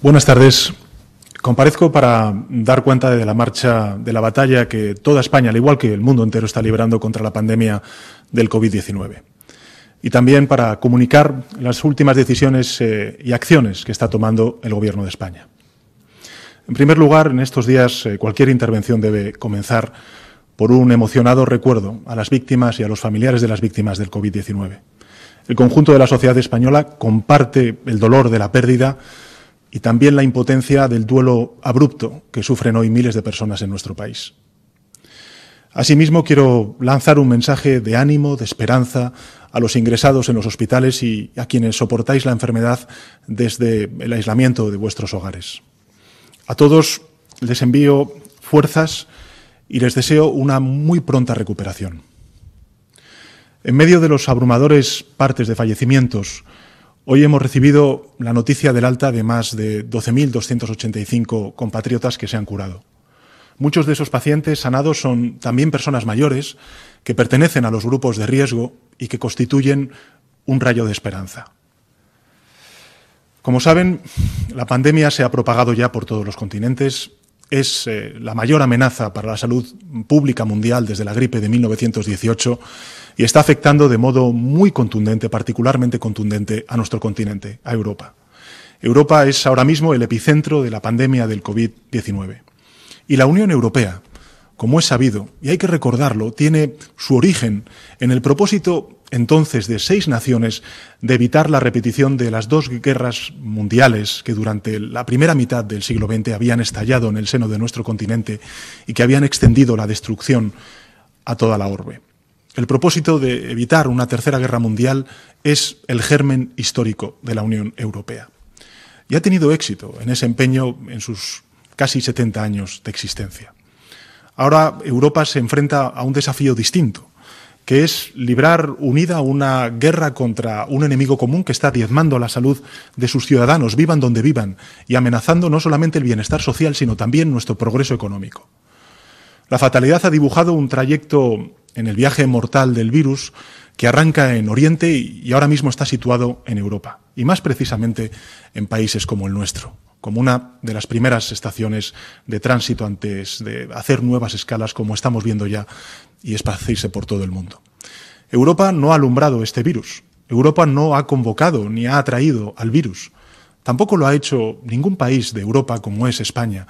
Buenas tardes. Comparezco para dar cuenta de la marcha de la batalla que toda España, al igual que el mundo entero, está librando contra la pandemia del COVID-19. Y también para comunicar las últimas decisiones eh, y acciones que está tomando el Gobierno de España. En primer lugar, en estos días eh, cualquier intervención debe comenzar por un emocionado recuerdo a las víctimas y a los familiares de las víctimas del COVID-19. El conjunto de la sociedad española comparte el dolor de la pérdida y también la impotencia del duelo abrupto que sufren hoy miles de personas en nuestro país. Asimismo, quiero lanzar un mensaje de ánimo, de esperanza a los ingresados en los hospitales y a quienes soportáis la enfermedad desde el aislamiento de vuestros hogares. A todos les envío fuerzas y les deseo una muy pronta recuperación. En medio de los abrumadores partes de fallecimientos, hoy hemos recibido la noticia del alta de más de 12.285 compatriotas que se han curado. Muchos de esos pacientes sanados son también personas mayores que pertenecen a los grupos de riesgo y que constituyen un rayo de esperanza. Como saben, la pandemia se ha propagado ya por todos los continentes. Es eh, la mayor amenaza para la salud pública mundial desde la gripe de 1918 y está afectando de modo muy contundente, particularmente contundente, a nuestro continente, a Europa. Europa es ahora mismo el epicentro de la pandemia del COVID-19. Y la Unión Europea, como es sabido, y hay que recordarlo, tiene su origen en el propósito entonces de seis naciones de evitar la repetición de las dos guerras mundiales que durante la primera mitad del siglo XX habían estallado en el seno de nuestro continente y que habían extendido la destrucción a toda la orbe. El propósito de evitar una tercera guerra mundial es el germen histórico de la Unión Europea. Y ha tenido éxito en ese empeño en sus casi 70 años de existencia. Ahora Europa se enfrenta a un desafío distinto que es librar unida una guerra contra un enemigo común que está diezmando la salud de sus ciudadanos, vivan donde vivan, y amenazando no solamente el bienestar social, sino también nuestro progreso económico. La fatalidad ha dibujado un trayecto en el viaje mortal del virus que arranca en Oriente y ahora mismo está situado en Europa, y más precisamente en países como el nuestro como una de las primeras estaciones de tránsito antes de hacer nuevas escalas como estamos viendo ya y esparcirse por todo el mundo. Europa no ha alumbrado este virus. Europa no ha convocado ni ha atraído al virus. Tampoco lo ha hecho ningún país de Europa como es España,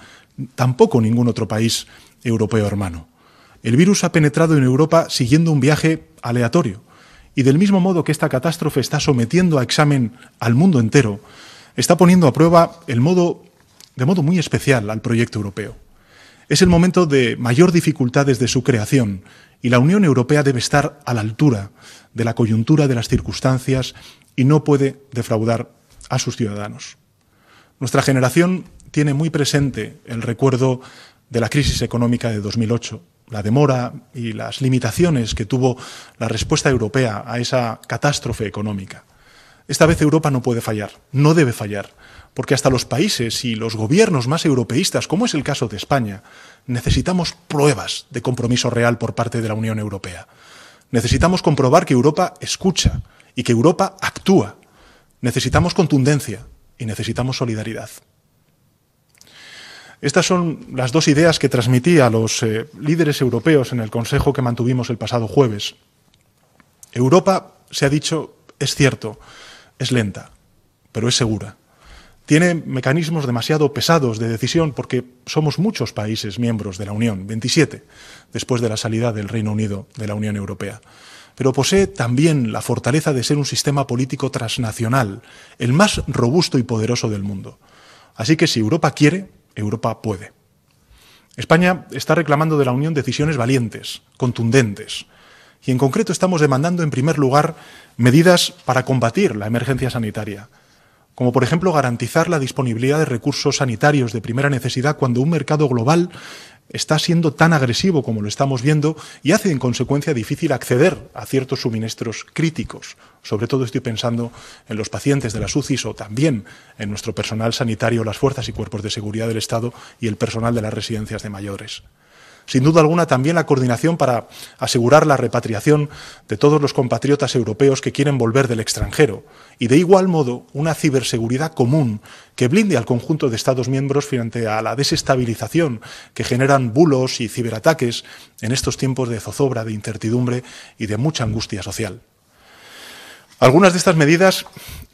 tampoco ningún otro país europeo hermano. El virus ha penetrado en Europa siguiendo un viaje aleatorio. Y del mismo modo que esta catástrofe está sometiendo a examen al mundo entero, está poniendo a prueba el modo, de modo muy especial al proyecto europeo. Es el momento de mayor dificultad desde su creación y la Unión Europea debe estar a la altura de la coyuntura de las circunstancias y no puede defraudar a sus ciudadanos. Nuestra generación tiene muy presente el recuerdo de la crisis económica de 2008, la demora y las limitaciones que tuvo la respuesta europea a esa catástrofe económica. Esta vez Europa no puede fallar, no debe fallar, porque hasta los países y los gobiernos más europeístas, como es el caso de España, necesitamos pruebas de compromiso real por parte de la Unión Europea. Necesitamos comprobar que Europa escucha y que Europa actúa. Necesitamos contundencia y necesitamos solidaridad. Estas son las dos ideas que transmití a los eh, líderes europeos en el Consejo que mantuvimos el pasado jueves. Europa, se ha dicho, es cierto, es lenta, pero es segura. Tiene mecanismos demasiado pesados de decisión porque somos muchos países miembros de la Unión, 27, después de la salida del Reino Unido de la Unión Europea. Pero posee también la fortaleza de ser un sistema político transnacional, el más robusto y poderoso del mundo. Así que si Europa quiere, Europa puede. España está reclamando de la Unión decisiones valientes, contundentes, y en concreto estamos demandando, en primer lugar, medidas para combatir la emergencia sanitaria, como por ejemplo garantizar la disponibilidad de recursos sanitarios de primera necesidad cuando un mercado global está siendo tan agresivo como lo estamos viendo y hace en consecuencia difícil acceder a ciertos suministros críticos. Sobre todo estoy pensando en los pacientes de las UCIs o también en nuestro personal sanitario, las fuerzas y cuerpos de seguridad del Estado y el personal de las residencias de mayores. Sin duda alguna también la coordinación para asegurar la repatriación de todos los compatriotas europeos que quieren volver del extranjero y de igual modo una ciberseguridad común que blinde al conjunto de Estados miembros frente a la desestabilización que generan bulos y ciberataques en estos tiempos de zozobra, de incertidumbre y de mucha angustia social. Algunas de estas medidas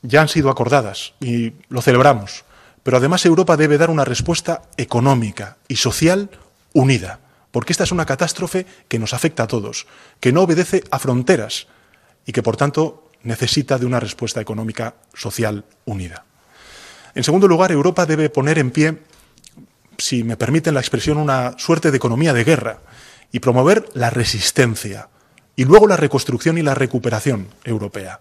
ya han sido acordadas y lo celebramos. Pero además Europa debe dar una respuesta económica y social unida, porque esta es una catástrofe que nos afecta a todos, que no obedece a fronteras y que, por tanto, necesita de una respuesta económica social unida. En segundo lugar, Europa debe poner en pie, si me permiten la expresión, una suerte de economía de guerra y promover la resistencia y luego la reconstrucción y la recuperación europea.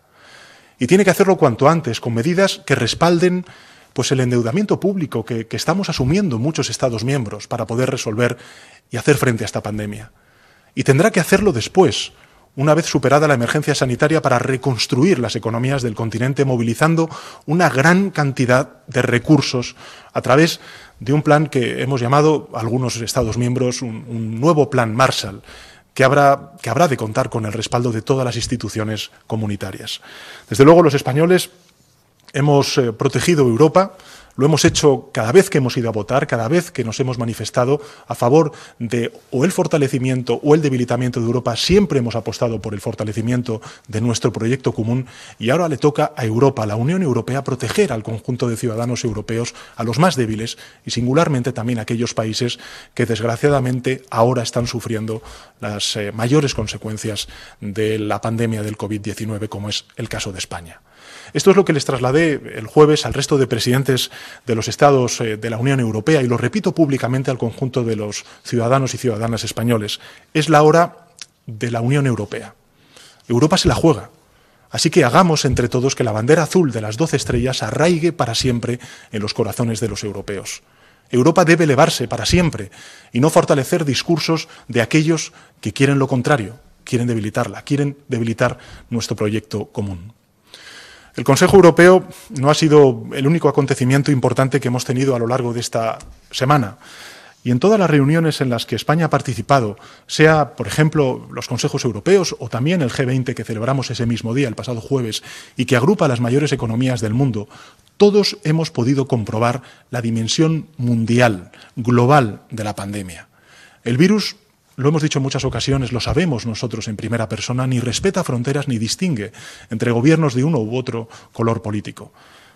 Y tiene que hacerlo cuanto antes, con medidas que respalden pues el endeudamiento público que, que estamos asumiendo muchos Estados miembros para poder resolver y hacer frente a esta pandemia. Y tendrá que hacerlo después, una vez superada la emergencia sanitaria, para reconstruir las economías del continente, movilizando una gran cantidad de recursos a través de un plan que hemos llamado algunos Estados miembros un, nuevo plan Marshall, que habrá, que habrá de contar con el respaldo de todas las instituciones comunitarias. Desde luego, los españoles hemos eh, protegido Europa, lo hemos hecho cada vez que hemos ido a votar, cada vez que nos hemos manifestado a favor de o el fortalecimiento o el debilitamiento de Europa. Siempre hemos apostado por el fortalecimiento de nuestro proyecto común y ahora le toca a Europa, a la Unión Europea, proteger al conjunto de ciudadanos europeos, a los más débiles y singularmente también a aquellos países que desgraciadamente ahora están sufriendo las eh, mayores consecuencias de la pandemia del COVID-19, como es el caso de España. Esto es lo que les trasladé el jueves al resto de presidentes de los Estados eh, de la Unión Europea y lo repito públicamente al conjunto de los ciudadanos y ciudadanas españoles. Es la hora de la Unión Europea. Europa se la juega. Así que hagamos entre todos que la bandera azul de las doce estrellas arraigue para siempre en los corazones de los europeos. Europa debe elevarse para siempre y no fortalecer discursos de aquellos que quieren lo contrario, quieren debilitarla, quieren debilitar nuestro proyecto común. El Consejo Europeo no ha sido el único acontecimiento importante que hemos tenido a lo largo de esta semana. Y en todas las reuniones en las que España ha participado, sea, por ejemplo, los Consejos Europeos o también el G20 que celebramos ese mismo día, el pasado jueves, y que agrupa las mayores economías del mundo, todos hemos podido comprobar la dimensión mundial, global de la pandemia. El virus lo hemos dicho en muchas ocasiones, lo sabemos nosotros en primera persona, ni respeta fronteras ni distingue entre gobiernos de uno u otro color político.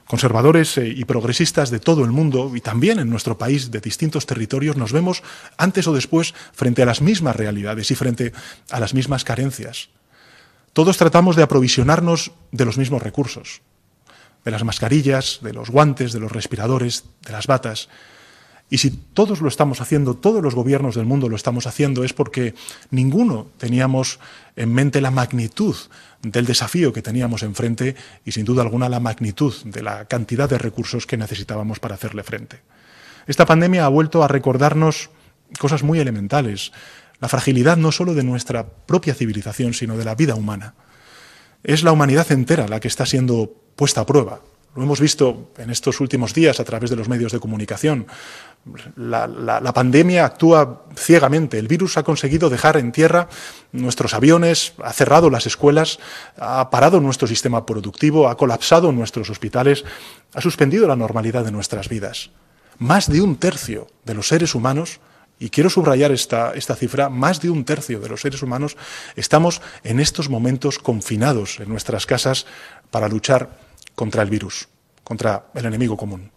Conservadores eh, y progresistas de todo el mundo y también en nuestro país de distintos territorios nos vemos antes o después frente a las mismas realidades y frente a las mismas carencias. Todos tratamos de aprovisionarnos de los mismos recursos, de las mascarillas, de los guantes, de los respiradores, de las batas. Y si todos lo estamos haciendo, todos los gobiernos del mundo lo estamos haciendo, es porque ninguno teníamos en mente la magnitud del desafío que teníamos enfrente y sin duda alguna la magnitud de la cantidad de recursos que necesitábamos para hacerle frente. Esta pandemia ha vuelto a recordarnos cosas muy elementales, la fragilidad no solo de nuestra propia civilización, sino de la vida humana. Es la humanidad entera la que está siendo puesta a prueba. Lo hemos visto en estos últimos días a través de los medios de comunicación. La, pandemia actúa ciegamente. El virus ha conseguido dejar en tierra nuestros aviones, ha cerrado las escuelas, ha parado nuestro sistema productivo, ha colapsado nuestros hospitales, ha suspendido la normalidad de nuestras vidas. Más de un tercio de los seres humanos y quiero subrayar esta, esta, cifra, más de un tercio de los seres humanos estamos en estos momentos confinados en nuestras casas para luchar contra el virus, contra el enemigo común.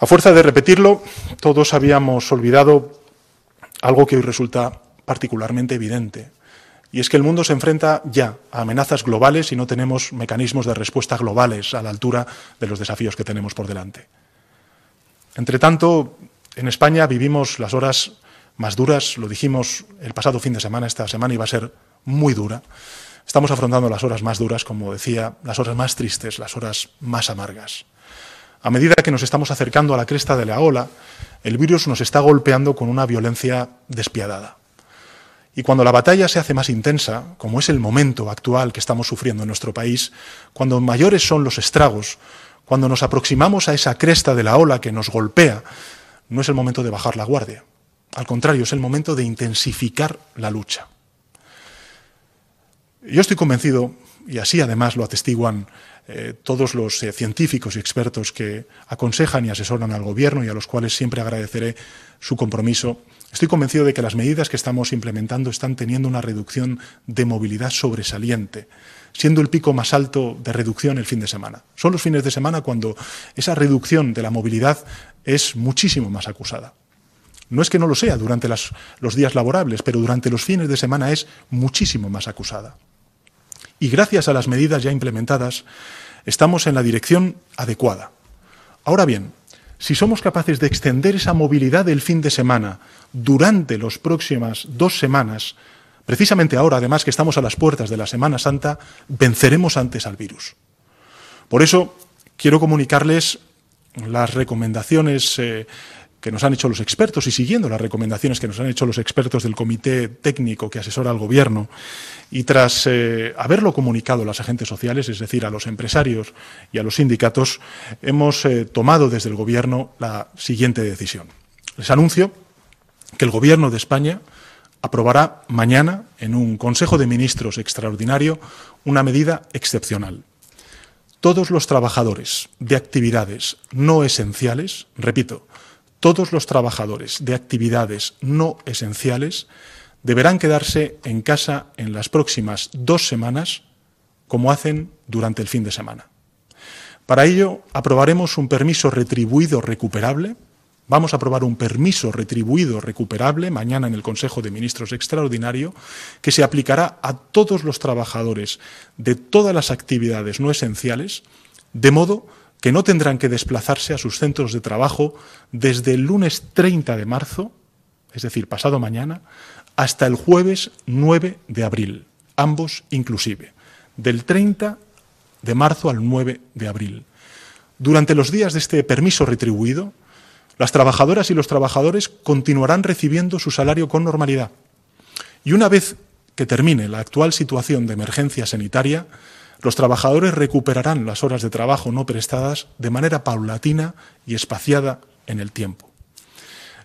A fuerza de repetirlo, todos habíamos olvidado algo que hoy resulta particularmente evidente, y es que el mundo se enfrenta ya a amenazas globales y no tenemos mecanismos de respuesta globales a la altura de los desafíos que tenemos por delante. Entre tanto, en España vivimos las horas más duras, lo dijimos el pasado fin de semana, esta semana iba a ser muy dura, Estamos afrontando las horas más duras, como decía, las horas más tristes, las horas más amargas. A medida que nos estamos acercando a la cresta de la ola, el virus nos está golpeando con una violencia despiadada. Y cuando la batalla se hace más intensa, como es el momento actual que estamos sufriendo en nuestro país, cuando mayores son los estragos, cuando nos aproximamos a esa cresta de la ola que nos golpea, no es el momento de bajar la guardia. Al contrario, es el momento de intensificar la lucha. Yo estoy convencido, y así además lo atestiguan eh, todos los eh, científicos y expertos que aconsejan y asesoran al Gobierno y a los cuales siempre agradeceré su compromiso, estoy convencido de que las medidas que estamos implementando están teniendo una reducción de movilidad sobresaliente, siendo el pico más alto de reducción el fin de semana. Son los fines de semana cuando esa reducción de la movilidad es muchísimo más acusada. No es que no lo sea durante los días laborables, pero durante los fines de semana es muchísimo más acusada. Y gracias a las medidas ya implementadas, estamos en la dirección adecuada. Ahora bien, si somos capaces de extender esa movilidad del fin de semana durante las próximas dos semanas, precisamente ahora, además que estamos a las puertas de la Semana Santa, venceremos antes al virus. Por eso quiero comunicarles las recomendaciones eh, que nos han hecho los expertos y siguiendo las recomendaciones que nos han hecho los expertos del comité técnico que asesora al Gobierno y tras eh, haberlo comunicado a los agentes sociales, es decir, a los empresarios y a los sindicatos, hemos eh, tomado desde el Gobierno la siguiente decisión. Les anuncio que el Gobierno de España aprobará mañana en un Consejo de Ministros extraordinario una medida excepcional. Todos los trabajadores de actividades no esenciales, repito, todos los trabajadores de actividades no esenciales deberán quedarse en casa en las próximas dos semanas, como hacen durante el fin de semana. Para ello, aprobaremos un permiso retribuido recuperable. Vamos a aprobar un permiso retribuido recuperable mañana en el Consejo de Ministros Extraordinario que se aplicará a todos los trabajadores de todas las actividades no esenciales, de modo que no tendrán que desplazarse a sus centros de trabajo desde el lunes 30 de marzo, es decir, pasado mañana, hasta el jueves 9 de abril, ambos inclusive, del 30 de marzo al 9 de abril. Durante los días de este permiso retribuido, las trabajadoras y los trabajadores continuarán recibiendo su salario con normalidad. Y una vez que termine la actual situación de emergencia sanitaria, los trabajadores recuperarán las horas de trabajo no prestadas de manera paulatina y espaciada en el tiempo.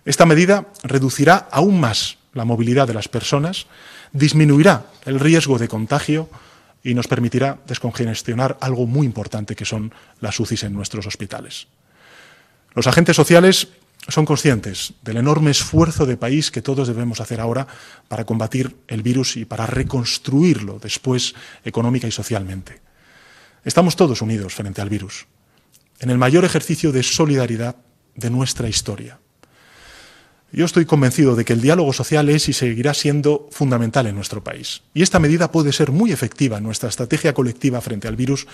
Esta medida reducirá aún más la movilidad de las personas, disminuirá el riesgo de contagio y nos permitirá descongestionar algo muy importante que son las UCIs en nuestros hospitales. Los agentes sociales son conscientes del enorme esfuerzo de país que todos debemos hacer ahora para combatir el virus y para reconstruirlo después económica y socialmente. Estamos todos unidos frente al virus, en el mayor ejercicio de solidaridad de nuestra historia. Yo estoy convencido de que el diálogo social es y seguirá siendo fundamental en nuestro país. Y esta medida puede ser muy efectiva en nuestra estrategia colectiva frente al virus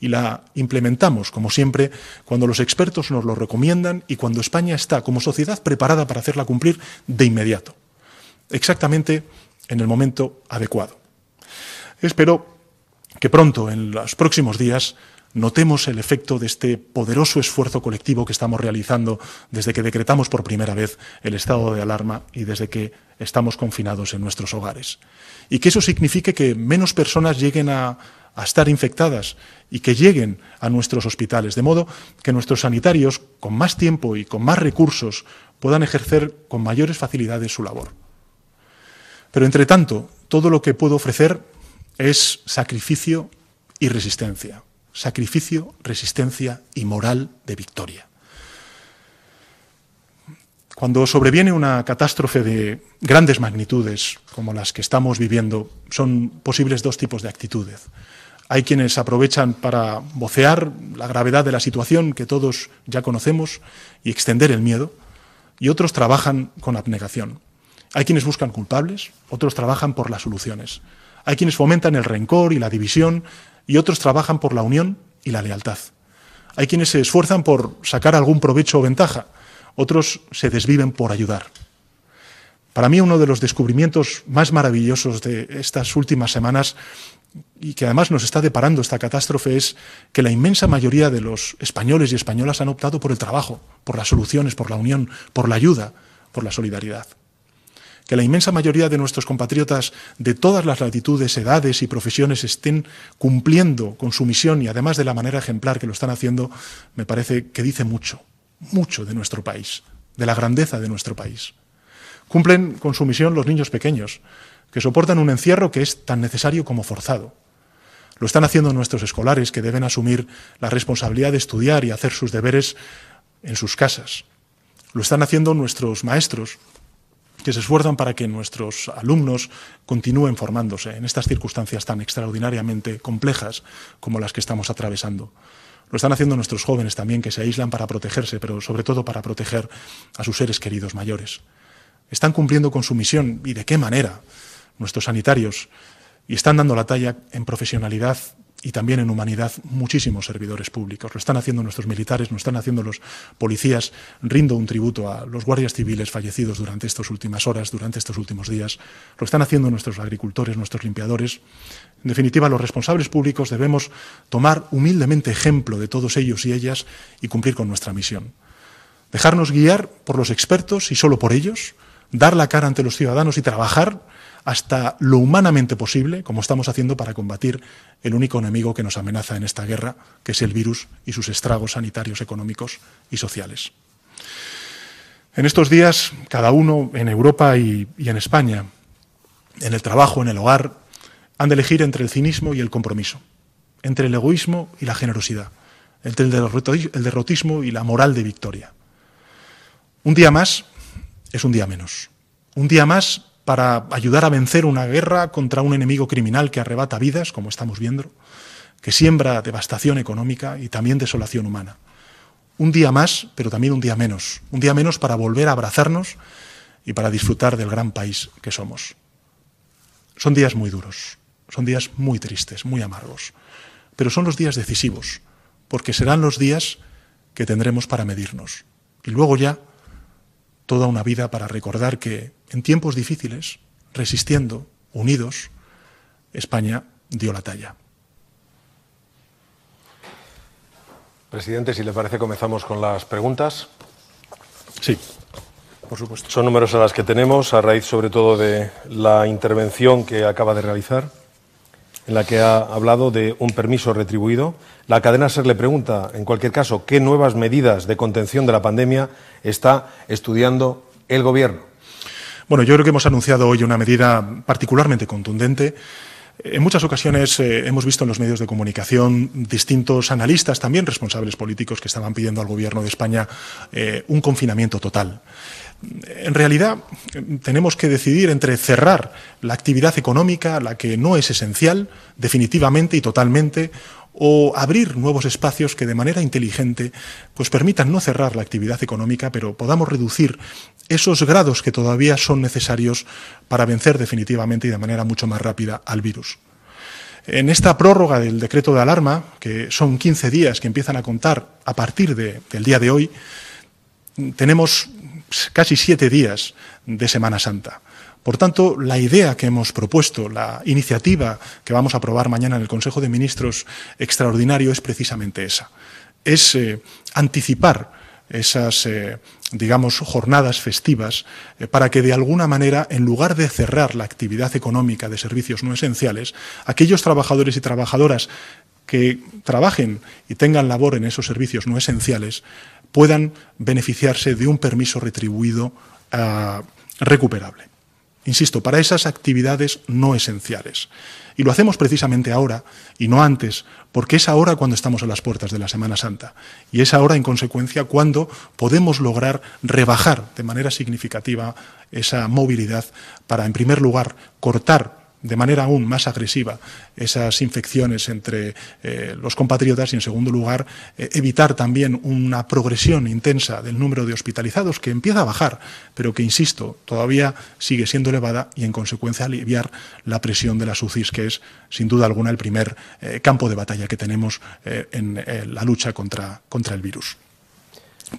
y la implementamos, como siempre, cuando los expertos nos lo recomiendan y cuando España está como sociedad preparada para hacerla cumplir de inmediato, exactamente en el momento adecuado. Espero que pronto, en los próximos días, notemos el efecto de este poderoso esfuerzo colectivo que estamos realizando desde que decretamos por primera vez el estado de alarma y desde que estamos confinados en nuestros hogares. Y que eso signifique que menos personas lleguen a, estar infectadas y que lleguen a nuestros hospitales, de modo que nuestros sanitarios, con más tiempo y con más recursos, puedan ejercer con mayores facilidades su labor. Pero, entre tanto, todo lo que puedo ofrecer es sacrificio y resistencia sacrificio, resistencia y moral de victoria. Cuando sobreviene una catástrofe de grandes magnitudes, como las que estamos viviendo, son posibles dos tipos de actitudes. Hay quienes aprovechan para vocear la gravedad de la situación que todos ya conocemos y extender el miedo, y otros trabajan con abnegación. Hay quienes buscan culpables, otros trabajan por las soluciones. Hay quienes fomentan el rencor y la división, y otros trabajan por la unión y la lealtad. Hay quienes se esfuerzan por sacar algún provecho o ventaja, otros se desviven por ayudar. Para mí uno de los descubrimientos más maravillosos de estas últimas semanas y que además nos está deparando esta catástrofe es que la inmensa mayoría de los españoles y españolas han optado por el trabajo, por las soluciones, por la unión, por la ayuda, por la solidaridad que la inmensa mayoría de nuestros compatriotas de todas las latitudes, edades y profesiones estén cumpliendo con su misión y además de la manera ejemplar que lo están haciendo, me parece que dice mucho, mucho de nuestro país, de la grandeza de nuestro país. Cumplen con su misión los niños pequeños, que soportan un encierro que es tan necesario como forzado. Lo están haciendo nuestros escolares, que deben asumir la responsabilidad de estudiar y hacer sus deberes en sus casas. Lo están haciendo nuestros maestros, que se esfuerzan para que nuestros alumnos continúen formándose en estas circunstancias tan extraordinariamente complejas como las que estamos atravesando. Lo están haciendo nuestros jóvenes también, que se aíslan para protegerse, pero sobre todo para proteger a sus seres queridos mayores. Están cumpliendo con su misión y de qué manera nuestros sanitarios y están dando la talla en profesionalidad y también en humanidad muchísimos servidores públicos. Lo están haciendo nuestros militares, lo están haciendo los policías. Rindo un tributo a los guardias civiles fallecidos durante estas últimas horas, durante estos últimos días. Lo están haciendo nuestros agricultores, nuestros limpiadores. En definitiva, los responsables públicos debemos tomar humildemente ejemplo de todos ellos y ellas y cumplir con nuestra misión. Dejarnos guiar por los expertos y solo por ellos, dar la cara ante los ciudadanos y trabajar hasta lo humanamente posible, como estamos haciendo para combatir el único enemigo que nos amenaza en esta guerra, que es el virus y sus estragos sanitarios, económicos y sociales. En estos días, cada uno en Europa y, en España, en el trabajo, en el hogar, han de elegir entre el cinismo y el compromiso, entre el egoísmo y la generosidad, entre el derrotismo y la moral de victoria. Un día más es un día menos. Un día más para ayudar a vencer una guerra contra un enemigo criminal que arrebata vidas, como estamos viendo, que siembra devastación económica y también desolación humana. Un día más, pero también un día menos. Un día menos para volver a abrazarnos y para disfrutar del gran país que somos. Son días muy duros, son días muy tristes, muy amargos, pero son los días decisivos, porque serán los días que tendremos para medirnos. Y luego ya toda una vida para recordar que en tiempos difíciles, resistiendo, unidos, España dio la talla. Presidente, si le parece, comenzamos con las preguntas. Sí, por supuesto. Son numerosas las que tenemos, a raíz sobre todo de la intervención que acaba de realizar, en la que ha hablado de un permiso retribuido. La cadena SER le pregunta, en cualquier caso, qué nuevas medidas de contención de la pandemia está estudiando el Gobierno. Bueno, yo creo que hemos anunciado hoy una medida particularmente contundente. En muchas ocasiones eh, hemos visto en los medios de comunicación distintos analistas, también responsables políticos, que estaban pidiendo al Gobierno de España eh, un confinamiento total. En realidad, tenemos que decidir entre cerrar la actividad económica, la que no es esencial, definitivamente y totalmente, o abrir nuevos espacios que de manera inteligente pues permitan no cerrar la actividad económica, pero podamos reducir esos grados que todavía son necesarios para vencer definitivamente y de manera mucho más rápida al virus. En esta prórroga del decreto de alarma, que son 15 días que empiezan a contar a partir del día de hoy, tenemos casi siete días de Semana Santa. Por tanto, la idea que hemos propuesto, la iniciativa que vamos a aprobar mañana en el Consejo de Ministros extraordinario es precisamente esa. Es eh, anticipar esas, eh, digamos, jornadas festivas eh, para que de alguna manera, en lugar de cerrar la actividad económica de servicios no esenciales, aquellos trabajadores y trabajadoras que trabajen y tengan labor en esos servicios no esenciales puedan beneficiarse de un permiso retribuido recuperable insisto, para esas actividades no esenciales. Y lo hacemos precisamente ahora y no antes, porque es ahora cuando estamos a las puertas de la Semana Santa. Y es ahora, en consecuencia, cuando podemos lograr rebajar de manera significativa esa movilidad para, en primer lugar, cortar de manera aún más agresiva esas infecciones entre eh, los compatriotas y, en segundo lugar, eh, evitar también una progresión intensa del número de hospitalizados que empieza a bajar, pero que, insisto, todavía sigue siendo elevada y, en consecuencia, aliviar la presión de las UCIs, que es, sin duda alguna, el primer eh, campo de batalla que tenemos en la lucha contra, contra el virus.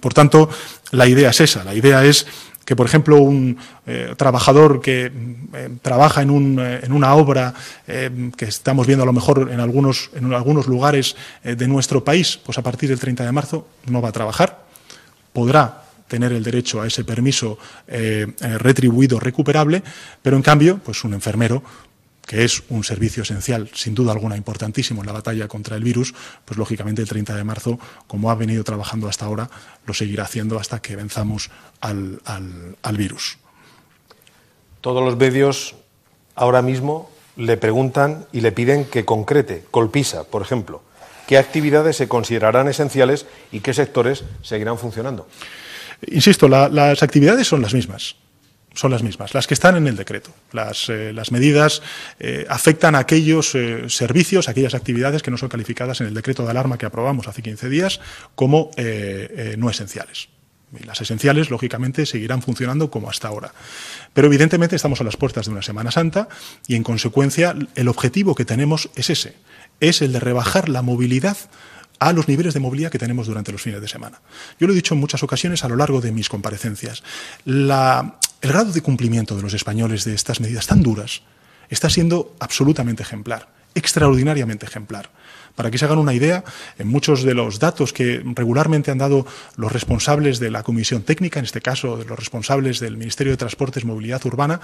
Por tanto, la idea es esa, la idea es que, por ejemplo, un eh, trabajador que eh, trabaja en, un, eh, en, una obra que estamos viendo a lo mejor en algunos, en algunos lugares de nuestro país, pues a partir del 30 de marzo no va a trabajar, podrá tener el derecho a ese permiso retribuido recuperable, pero en cambio, pues un enfermero que es un servicio esencial, sin duda alguna importantísimo en la batalla contra el virus, pues lógicamente el 30 de marzo, como ha venido trabajando hasta ahora, lo seguirá haciendo hasta que venzamos al, virus. Todos los medios ahora mismo le preguntan y le piden que concrete, Colpisa, por ejemplo, qué actividades se considerarán esenciales y qué sectores seguirán funcionando. Insisto, las actividades son las mismas son las mismas, las que están en el decreto. Las, eh, medidas eh, afectan a aquellos eh, servicios, aquellas actividades que no son calificadas en el decreto de alarma que aprobamos hace 15 días como no esenciales. las esenciales, lógicamente, seguirán funcionando como hasta ahora. Pero evidentemente estamos a las puertas de una Semana Santa y, en consecuencia, el objetivo que tenemos es ese, es el de rebajar la movilidad a los niveles de movilidad que tenemos durante los fines de semana. Yo lo he dicho en muchas ocasiones a lo largo de mis comparecencias. La, el grado de cumplimiento de los españoles de estas medidas tan duras está siendo absolutamente ejemplar, extraordinariamente ejemplar. Para que se hagan una idea, en muchos de los datos que regularmente han dado los responsables de la Comisión Técnica, en este caso los responsables del Ministerio de Transportes, Movilidad Urbana,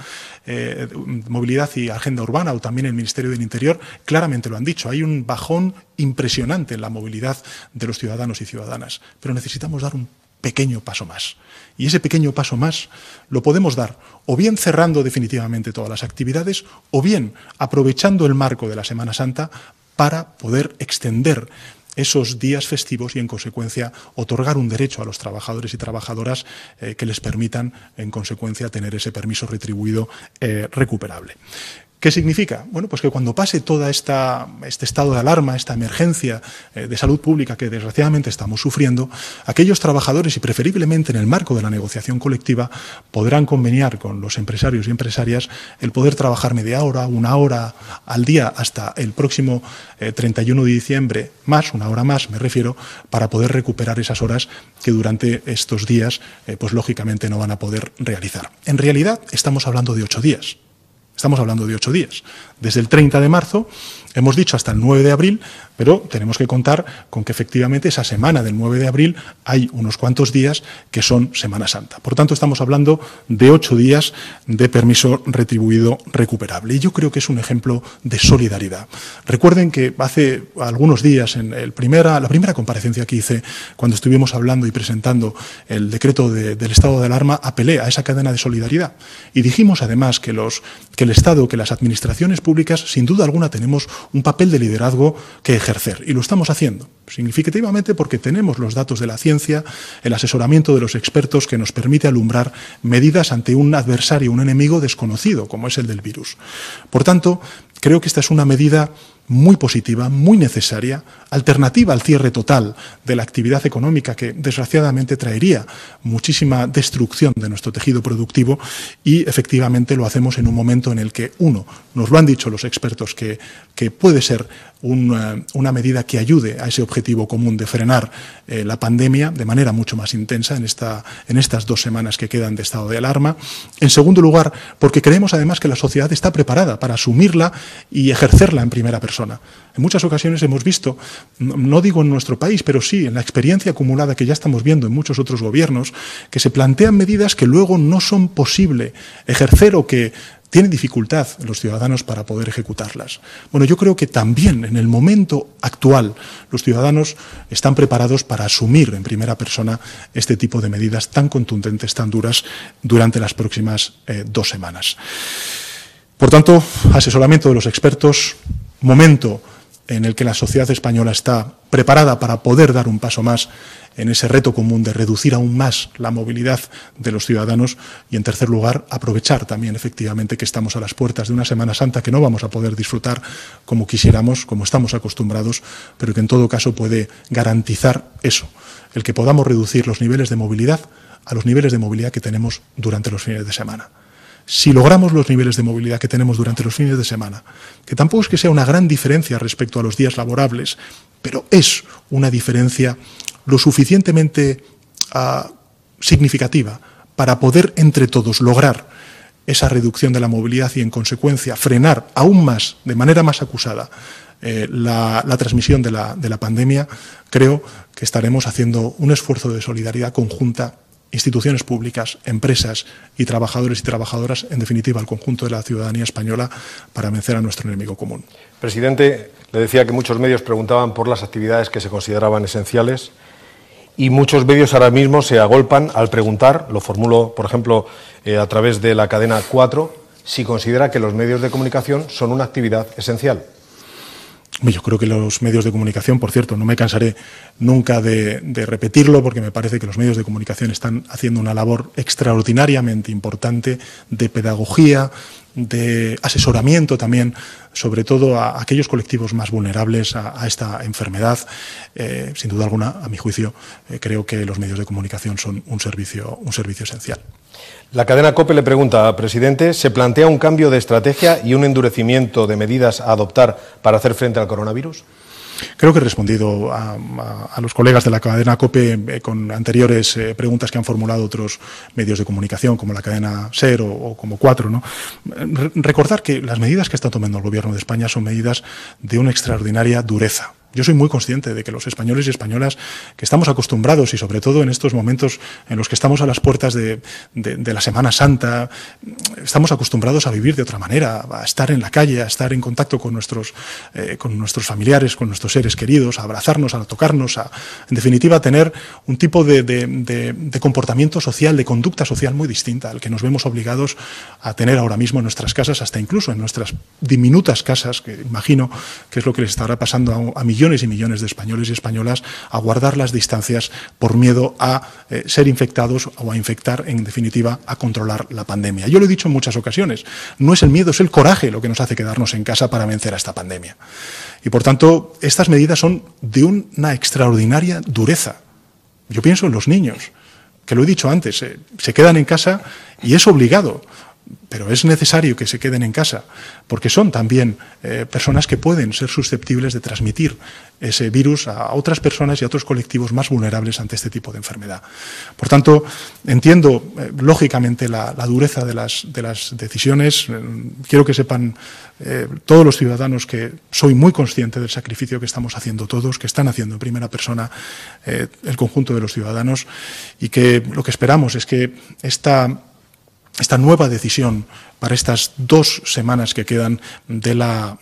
eh, Movilidad y Agenda Urbana, o también el Ministerio del Interior, claramente lo han dicho. Hay un bajón impresionante en la movilidad de los ciudadanos y ciudadanas, pero necesitamos dar un pequeño paso más. Y ese pequeño paso más lo podemos dar o bien cerrando definitivamente todas las actividades o bien aprovechando el marco de la Semana Santa para poder extender esos días festivos y, en consecuencia, otorgar un derecho a los trabajadores y trabajadoras eh, que les permitan, en consecuencia, tener ese permiso retribuido eh, recuperable. ¿Qué significa? Bueno, pues que cuando pase todo este estado de alarma, esta emergencia eh, de salud pública que desgraciadamente estamos sufriendo, aquellos trabajadores y preferiblemente en el marco de la negociación colectiva podrán conveniar con los empresarios y empresarias el poder trabajar media hora, una hora al día hasta el próximo 31 eh, de diciembre, más, una hora más me refiero, para poder recuperar esas horas que durante estos días, eh, pues lógicamente no van a poder realizar. En realidad estamos hablando de ocho días. Estamos hablando de ocho días. Desde el 30 de marzo, hemos dicho hasta el 9 de abril, pero tenemos que contar con que efectivamente esa semana del 9 de abril hay unos cuantos días que son Semana Santa. Por tanto, estamos hablando de ocho días de permiso retribuido recuperable. Y yo creo que es un ejemplo de solidaridad. Recuerden que hace algunos días, en la primera comparecencia que hice, cuando estuvimos hablando y presentando el decreto del estado de alarma, apelé a esa cadena de solidaridad. Y dijimos además que el Estado, que las administraciones públicas, sin duda alguna, tenemos un papel de liderazgo que ejercer. Y lo estamos haciendo, significativamente porque tenemos los datos de la ciencia, el asesoramiento de los expertos que nos permite alumbrar medidas ante un adversario, un enemigo desconocido, como es el del virus. Por tanto, creo que esta es una medida muy positiva, muy necesaria, alternativa al cierre total de la actividad económica que desgraciadamente traería muchísima destrucción de nuestro tejido productivo y efectivamente lo hacemos en un momento en el que, uno, nos lo han dicho los expertos que, que puede ser una, medida que ayude a ese objetivo común de frenar eh, la pandemia de manera mucho más intensa en, esta, en estas dos semanas que quedan de estado de alarma. En segundo lugar, porque creemos además que la sociedad está preparada para asumirla y ejercerla en primera persona. En muchas ocasiones hemos visto, no digo en nuestro país, pero sí en la experiencia acumulada que ya estamos viendo en muchos otros gobiernos, que se plantean medidas que luego no son posible ejercer o que tienen dificultad los ciudadanos para poder ejecutarlas. Bueno, yo creo que también en el momento actual los ciudadanos están preparados para asumir en primera persona este tipo de medidas tan contundentes, tan duras, durante las próximas eh, dos semanas. Por tanto, asesoramiento de los expertos, momento en el que la sociedad española está preparada para poder dar un paso más en ese reto común de reducir aún más la movilidad de los ciudadanos y, en tercer lugar, aprovechar también efectivamente que estamos a las puertas de una Semana Santa que no vamos a poder disfrutar como quisiéramos, como estamos acostumbrados, pero que en todo caso puede garantizar eso, el que podamos reducir los niveles de movilidad a los niveles de movilidad que tenemos durante los fines de semana si logramos los niveles de movilidad que tenemos durante los fines de semana, que tampoco es que sea una gran diferencia respecto a los días laborables, pero es una diferencia lo suficientemente ah, significativa para poder entre todos lograr esa reducción de la movilidad y, en consecuencia, frenar aún más, de manera más acusada, eh, la, transmisión de la, de la pandemia, creo que estaremos haciendo un esfuerzo de solidaridad conjunta instituciones públicas, empresas y trabajadores y trabajadoras, en definitiva, al conjunto de la ciudadanía española, para vencer a nuestro enemigo común. Presidente, le decía que muchos medios preguntaban por las actividades que se consideraban esenciales y muchos medios ahora mismo se agolpan al preguntar, lo formulo, por ejemplo, eh, a través de la cadena 4, si considera que los medios de comunicación son una actividad esencial. Yo creo que los medios de comunicación, por cierto, no me cansaré nunca de, repetirlo porque me parece que los medios de comunicación están haciendo una labor extraordinariamente importante de pedagogía, de asesoramiento también, sobre todo a aquellos colectivos más vulnerables a, esta enfermedad. Eh, sin duda alguna, a mi juicio, eh, creo que los medios de comunicación son un servicio, un servicio esencial. La cadena COPE le pregunta, presidente, ¿se plantea un cambio de estrategia y un endurecimiento de medidas a adoptar para hacer frente al coronavirus? Creo que he respondido a, los colegas de la cadena COPE eh, con anteriores eh, preguntas que han formulado otros medios de comunicación, como la cadena SER o, como Cuatro. ¿no? recordar que las medidas que está tomando el Gobierno de España son medidas de una extraordinaria dureza yo soy muy consciente de que los españoles y españolas que estamos acostumbrados y sobre todo en estos momentos en los que estamos a las puertas de, la Semana Santa, estamos acostumbrados a vivir de otra manera, a estar en la calle, a estar en contacto con nuestros, eh, con nuestros familiares, con nuestros seres queridos, a abrazarnos, a tocarnos, a, en definitiva, a tener un tipo de, de comportamiento social, de conducta social muy distinta al que nos vemos obligados a tener ahora mismo en nuestras casas, hasta incluso en nuestras diminutas casas, que imagino que es lo que les estará pasando a, a millones millones y millones de españoles y españolas a guardar las distancias por miedo a eh, ser infectados o a infectar, en definitiva, a controlar la pandemia. Yo lo he dicho en muchas ocasiones, no es el miedo, es el coraje lo que nos hace quedarnos en casa para vencer a esta pandemia. Y por tanto, estas medidas son de una extraordinaria dureza. Yo pienso en los niños, que lo he dicho antes, eh, se quedan en casa y es obligado pero es necesario que se queden en casa, porque son también eh, personas que pueden ser susceptibles de transmitir ese virus a otras personas y a otros colectivos más vulnerables ante este tipo de enfermedad. Por tanto, entiendo eh, lógicamente la, dureza de las, de las decisiones. Eh, quiero que sepan todos los ciudadanos que soy muy consciente del sacrificio que estamos haciendo todos, que están haciendo en primera persona el conjunto de los ciudadanos y que lo que esperamos es que esta esta nueva decisión para estas dos semanas que quedan de la,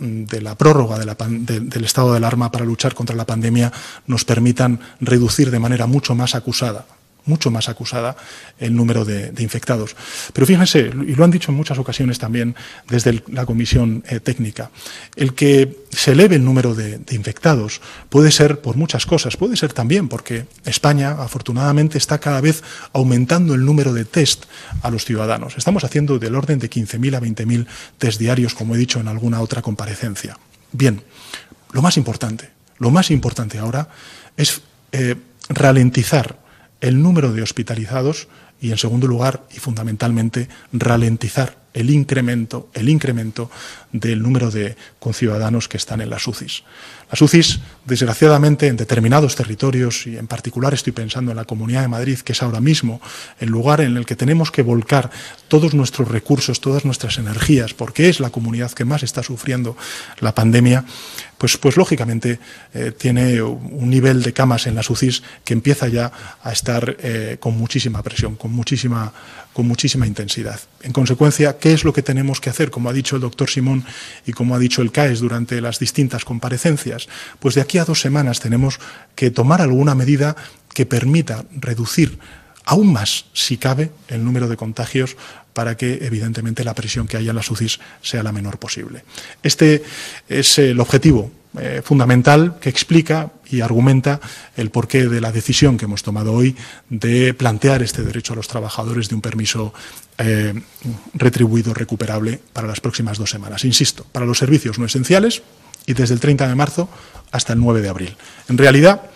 prórroga del estado de alarma para luchar contra la pandemia nos permitan reducir de manera mucho más acusada mucho más acusada el número de, infectados. Pero fíjense, y lo han dicho en muchas ocasiones también desde la Comisión eh, Técnica, el que se eleve el número de, infectados puede ser por muchas cosas, puede ser también porque España, afortunadamente, está cada vez aumentando el número de test a los ciudadanos. Estamos haciendo del orden de 15.000 a 20.000 test diarios, como he dicho en alguna otra comparecencia. Bien, lo más importante, lo más importante ahora es eh, ralentizar el número de hospitalizados y, en segundo lugar, y fundamentalmente, ralentizar el incremento, el incremento del número de conciudadanos que están en las UCIs. Las UCIs, desgraciadamente, en determinados territorios, y en particular estoy pensando en la Comunidad de Madrid, que es ahora mismo el lugar en el que tenemos que volcar todos nuestros recursos, todas nuestras energías, porque es la comunidad que más está sufriendo la pandemia, pues, pues lógicamente eh, tiene un nivel de camas en las UCIs que empieza ya a estar eh, con muchísima presión, con muchísima, con muchísima intensidad. En consecuencia, ¿qué es lo que tenemos que hacer? Como ha dicho el doctor Simón y como ha dicho el CAES durante las distintas comparecencias, pues de aquí a dos semanas tenemos que tomar alguna medida que permita reducir aún más, si cabe, el número de contagios para que, evidentemente, la presión que haya en las UCIs sea la menor posible. Este es el objetivo eh, fundamental que explica y argumenta el porqué de la decisión que hemos tomado hoy de plantear este derecho a los trabajadores de un permiso eh, retribuido recuperable para las próximas dos semanas. Insisto, para los servicios no esenciales y desde el 30 de marzo hasta el 9 de abril. En realidad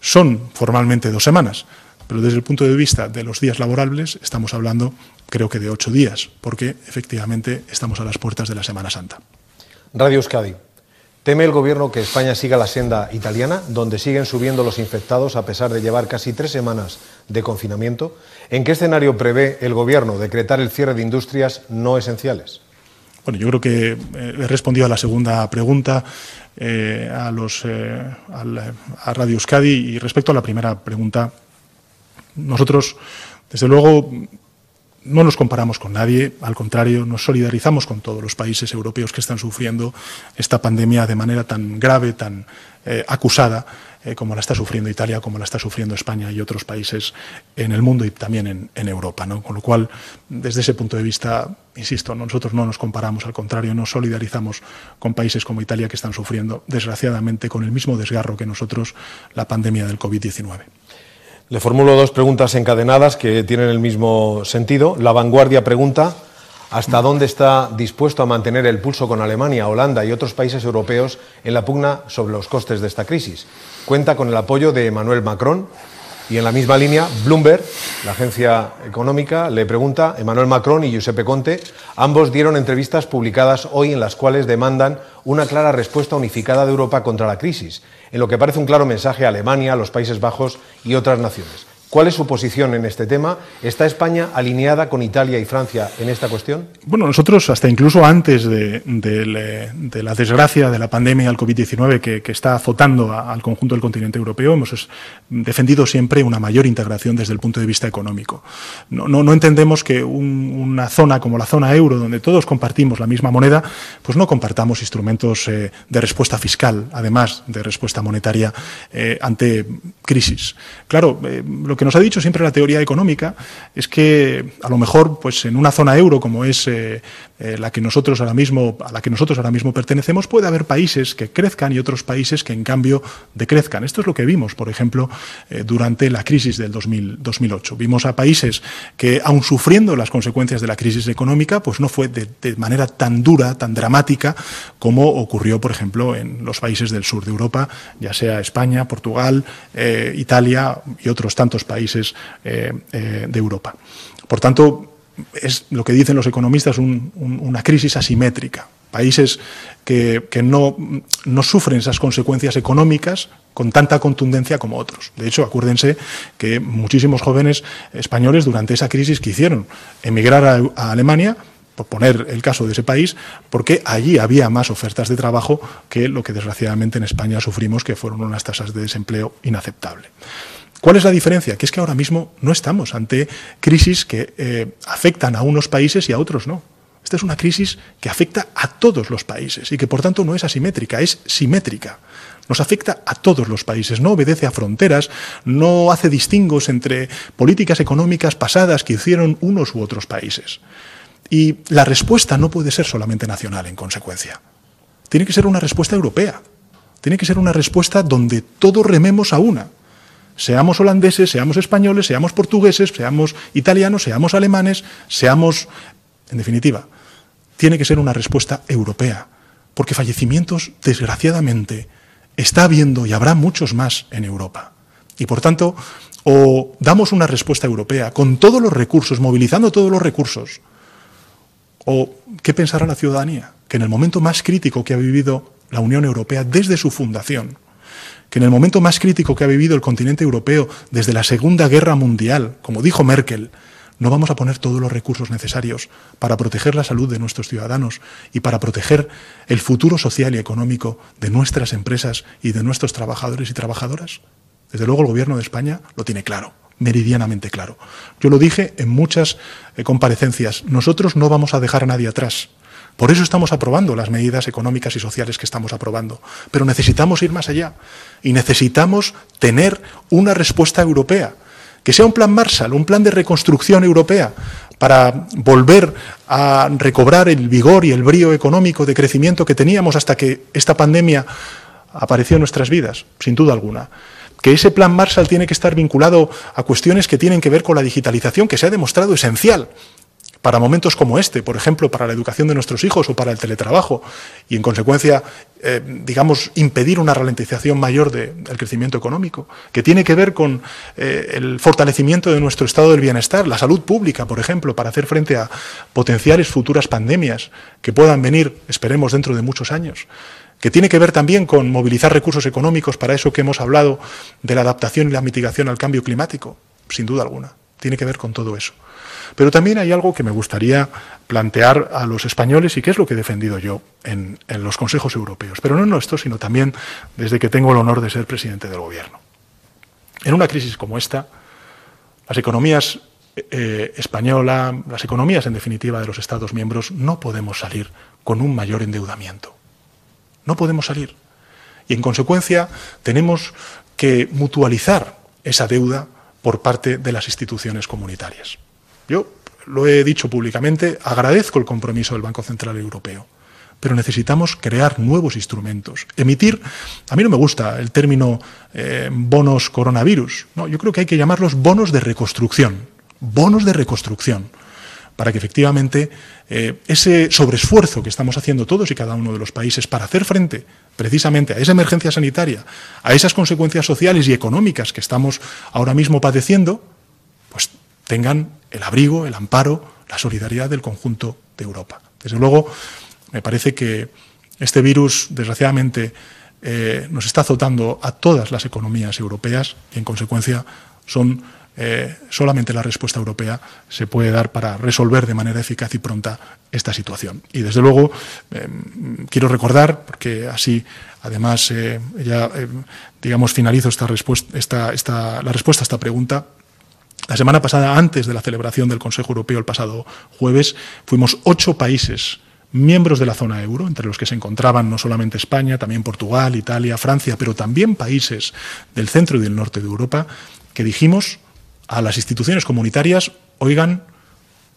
son formalmente dos semanas, pero desde el punto de vista de los días laborables estamos hablando creo que de ocho días, porque efectivamente estamos a las puertas de la Semana Santa. Radio Euskadi. ¿Teme el Gobierno que España siga la senda italiana, donde siguen subiendo los infectados a pesar de llevar casi tres semanas de confinamiento? ¿En qué escenario prevé el Gobierno decretar el cierre de industrias no esenciales? Bueno, yo creo que eh, he respondido a la segunda pregunta eh, a, los, eh, a Radio Euskadi y respecto a la primera pregunta, nosotros, desde luego, no nos comparamos con nadie, al contrario, nos solidarizamos con todos los países europeos que están sufriendo esta pandemia de manera tan grave, tan eh, acusada, eh, como la está sufriendo Italia, como la está sufriendo España y otros países en el mundo y también en, Europa. Con lo cual, desde ese punto de vista, insisto, nosotros no nos comparamos, al contrario, nos solidarizamos con países como Italia que están sufriendo, desgraciadamente, con el mismo desgarro que nosotros, la pandemia del COVID-19. Le formulo dos preguntas encadenadas que tienen el mismo sentido. La vanguardia pregunta hasta dónde está dispuesto a mantener el pulso con Alemania, Holanda y otros países europeos en la pugna sobre los costes de esta crisis. Cuenta con el apoyo de Emmanuel Macron y en la misma línea, Bloomberg, la agencia económica, le pregunta, Emmanuel Macron y Giuseppe Conte, ambos dieron entrevistas publicadas hoy en las cuales demandan una clara respuesta unificada de Europa contra la crisis, en lo que parece un claro mensaje a Alemania, a los Países Bajos y otras naciones. ¿Cuál es su posición en este tema? ¿Está España alineada con Italia y Francia en esta cuestión? Bueno, nosotros hasta incluso antes de, la desgracia de la pandemia del COVID-19 que, está azotando al conjunto del continente europeo, hemos defendido siempre una mayor integración desde el punto de vista económico. No, entendemos que una zona como la zona euro, donde todos compartimos la misma moneda, pues no compartamos instrumentos eh, de respuesta fiscal, además de respuesta monetaria eh, ante crisis. Claro, eh, lo que nos ha dicho siempre la teoría económica es que a lo mejor, pues en una zona euro como es eh, eh, la que nosotros ahora mismo, a la que nosotros ahora mismo pertenecemos, puede haber países que crezcan y otros países que en cambio decrezcan. Esto es lo que vimos, por ejemplo, eh, durante la crisis del 2008. Vimos a países que, aun sufriendo las consecuencias de la crisis económica, pues no fue de, manera tan dura, tan dramática, como ocurrió, por ejemplo, en los países del sur de Europa, ya sea España, Portugal, Italia y otros tantos países de Europa. Por tanto, es lo que dicen los economistas una crisis asimétrica. Países que, no, sufren esas consecuencias económicas con tanta contundencia como otros. De hecho, acuérdense que muchísimos jóvenes españoles durante esa crisis quisieron emigrar a, Alemania por poner el caso de ese país, porque allí había más ofertas de trabajo que lo que desgraciadamente en España sufrimos, que fueron unas tasas de desempleo inaceptables. ¿Cuál es la diferencia? Que es que ahora mismo no estamos ante crisis que eh, afectan a unos países y a otros no. Esta es una crisis que afecta a todos los países y que por tanto no es asimétrica, es simétrica. Nos afecta a todos los países, no obedece a fronteras, no hace distingos entre políticas económicas pasadas que hicieron unos u otros países. Y la respuesta no puede ser solamente nacional, en consecuencia. Tiene que ser una respuesta europea. Tiene que ser una respuesta donde todos rememos a una seamos holandeses, seamos españoles, seamos portugueses, seamos italianos, seamos alemanes, seamos, en definitiva, tiene que ser una respuesta europea, porque fallecimientos, desgraciadamente, está habiendo y habrá muchos más en Europa. Y por tanto, o damos una respuesta europea con todos los recursos, movilizando todos los recursos, o qué pensará la ciudadanía, que en el momento más crítico que ha vivido la Unión Europea desde su fundación, que en el momento más crítico que ha vivido el continente europeo desde la Segunda Guerra Mundial, como dijo Merkel, no vamos a poner todos los recursos necesarios para proteger la salud de nuestros ciudadanos y para proteger el futuro social y económico de nuestras empresas y de nuestros trabajadores y trabajadoras? Desde luego el Gobierno de España lo tiene claro, meridianamente claro. Yo lo dije en muchas eh, comparecencias, nosotros no vamos a dejar a nadie atrás. Por eso estamos aprobando las medidas económicas y sociales que estamos aprobando. Pero necesitamos ir más allá. Y necesitamos tener una respuesta europea, que sea un plan Marshall, un plan de reconstrucción europea para volver a recobrar el vigor y el brío económico de crecimiento que teníamos hasta que esta pandemia apareció en nuestras vidas, sin duda alguna. Que ese plan Marshall tiene que estar vinculado a cuestiones que tienen que ver con la digitalización, que se ha demostrado esencial para momentos como este, por ejemplo, para la educación de nuestros hijos o para el teletrabajo, y en consecuencia, eh, digamos, impedir una ralentización mayor del crecimiento económico, que tiene que ver con eh, el fortalecimiento de nuestro estado del bienestar, la salud pública, por ejemplo, para hacer frente a potenciales futuras pandemias que puedan venir, esperemos, dentro de muchos años que tiene que ver también con movilizar recursos económicos para eso que hemos hablado de la adaptación y la mitigación al cambio climático, sin duda alguna. Tiene que ver con todo eso. Pero también hay algo que me gustaría plantear a los españoles y que es lo que he defendido yo en, los consejos europeos. Pero no en esto, sino también desde que tengo el honor de ser presidente del gobierno. En una crisis como esta, las economías eh, española, las economías en definitiva de los Estados miembros, no podemos salir con un mayor endeudamiento. No podemos salir. Y en consecuencia tenemos que mutualizar esa deuda por parte de las instituciones comunitarias. Yo lo he dicho públicamente, agradezco el compromiso del Banco Central Europeo, pero necesitamos crear nuevos instrumentos. Emitir, a mí no me gusta el término eh, bonos coronavirus, no, yo creo que hay que llamarlos bonos de reconstrucción, bonos de reconstrucción, para que efectivamente eh, ese sobreesfuerzo que estamos haciendo todos y cada uno de los países para hacer frente precisamente a esa emergencia sanitaria, a esas consecuencias sociales y económicas que estamos ahora mismo padeciendo, pues tengan el abrigo, el amparo, la solidaridad del conjunto de Europa. Desde luego, me parece que este virus, desgraciadamente, eh, nos está azotando a todas las economías europeas y, en consecuencia, son eh, solamente la respuesta europea se puede dar para resolver de manera eficaz y pronta esta situación. Y desde luego eh, quiero recordar, porque así además ya digamos finalizo esta respuesta, esta, la respuesta a esta pregunta, la semana pasada, antes de la celebración del Consejo Europeo el pasado jueves, fuimos ocho países miembros de la zona euro, entre los que se encontraban no solamente España, también Portugal, Italia, Francia, pero también países del centro y del norte de Europa, que dijimos a las instituciones comunitarias, oigan,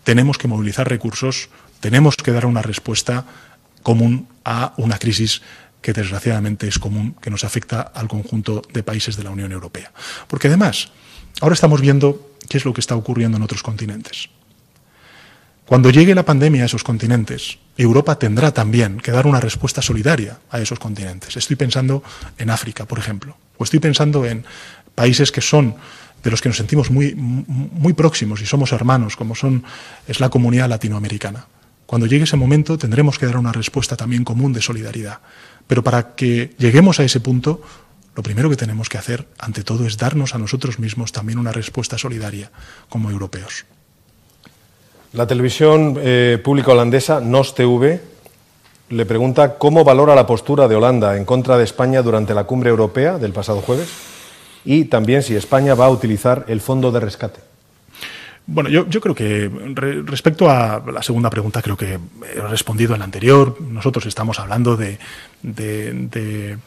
tenemos que movilizar recursos, tenemos que dar una respuesta común a una crisis que desgraciadamente es común, que nos afecta al conjunto de países de la Unión Europea. Porque además, ahora estamos viendo qué es lo que está ocurriendo en otros continentes. Cuando llegue la pandemia a esos continentes, Europa tendrá también que dar una respuesta solidaria a esos continentes. Estoy pensando en África, por ejemplo, o estoy pensando en países que son de los que nos sentimos muy, muy próximos y somos hermanos, como son, es la comunidad latinoamericana. Cuando llegue ese momento tendremos que dar una respuesta también común de solidaridad. Pero para que lleguemos a ese punto, lo primero que tenemos que hacer, ante todo, es darnos a nosotros mismos también una respuesta solidaria como europeos. La televisión eh, pública holandesa, NOS TV, le pregunta cómo valora la postura de Holanda en contra de España durante la cumbre europea del pasado jueves y también si España va a utilizar el fondo de rescate. Bueno, yo, creo que respecto a la segunda pregunta, creo que he respondido en la anterior. Nosotros estamos hablando de de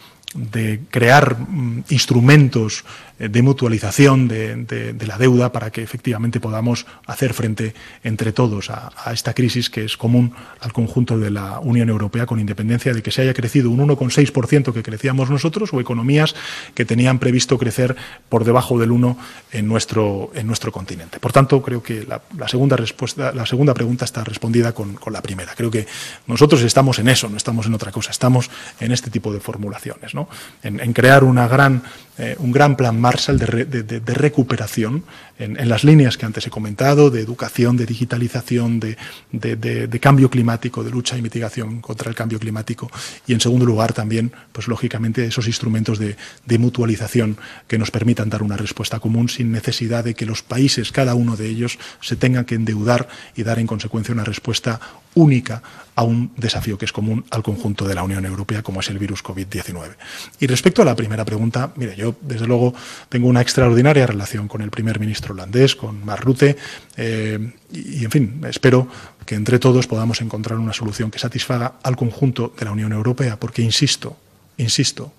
crear mm, instrumentos de mutualización de, la deuda para que efectivamente podamos hacer frente entre todos a, esta crisis que es común al conjunto de la Unión Europea, con independencia de que se haya crecido un 1,6% que crecíamos nosotros o economías que tenían previsto crecer por debajo del 1 en nuestro, en nuestro continente. Por tanto, creo que la, segunda, respuesta, la segunda pregunta está respondida con, la primera. Creo que nosotros estamos en eso, no estamos en otra cosa, estamos en este tipo de formulaciones, ¿no? en, crear una gran, eh, un gran plan Marshall de, recuperación en, las líneas que antes he comentado, de educación, de digitalización, de, cambio climático, de lucha y mitigación contra el cambio climático. Y en segundo lugar también, pues lógicamente, esos instrumentos de, mutualización que nos permitan dar una respuesta común sin necesidad de que los países, cada uno de ellos, se tengan que endeudar y dar en consecuencia una respuesta única a un desafío que es común al conjunto de la Unión Europea, como es el virus COVID-19. Y respecto a la primera pregunta, mire, yo desde luego tengo una extraordinaria relación con el primer ministro holandés, con Mark Rutte, eh, y, en fin, espero que entre todos podamos encontrar una solución que satisfaga al conjunto de la Unión Europea, porque insisto, insisto,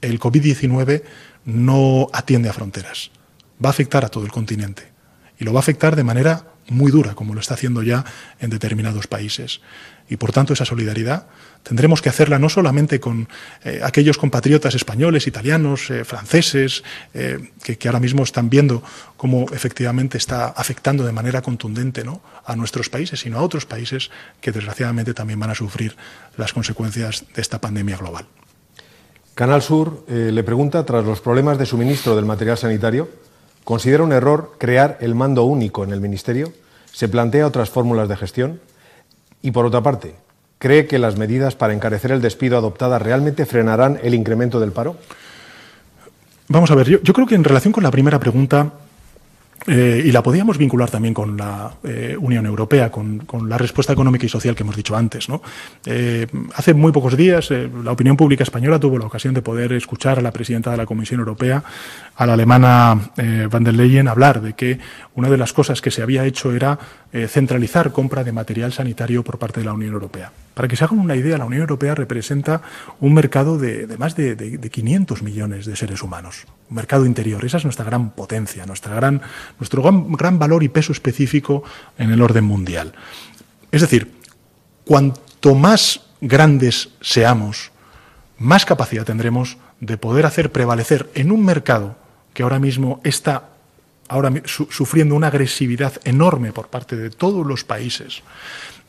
el COVID-19 no atiende a fronteras, va a afectar a todo el continente y lo va a afectar de manera muy dura, como lo está haciendo ya en determinados países. Y por tanto esa solidaridad tendremos que hacerla no solamente con eh, aquellos compatriotas españoles, italianos, eh, franceses, eh, que, ahora mismo están viendo cómo efectivamente está afectando de manera contundente ¿no? a nuestros países, sino a otros países que desgraciadamente también van a sufrir las consecuencias de esta pandemia global. Canal Sur le pregunta, tras los problemas de suministro del material sanitario, ¿considera un error crear el mando único en el Ministerio? ¿Se plantea otras fórmulas de gestión? Y por otra parte, ¿cree que las medidas para encarecer el despido adoptadas realmente frenarán el incremento del paro? Vamos a ver, yo, creo que en relación con la primera pregunta, eh, y la podíamos vincular también con la eh, Unión Europea, con, con, la respuesta económica y social que hemos dicho antes. Eh, hace muy pocos días la opinión pública española tuvo la ocasión de poder escuchar a la presidenta de la Comisión Europea, a la alemana van der Leyen, hablar de que una de las cosas que se había hecho era centralizar compra de material sanitario por parte de la Unión Europea. Para que se hagan una idea, la Unión Europea representa un mercado de, más de, de, de 500 millones de seres humanos, un mercado interior. Esa es nuestra gran potencia, nuestra gran nuestro gran, valor y peso específico en el orden mundial. Es decir, cuanto más grandes seamos, más capacidad tendremos de poder hacer prevalecer en un mercado que ahora mismo está ahora su, sufriendo una agresividad enorme por parte de todos los países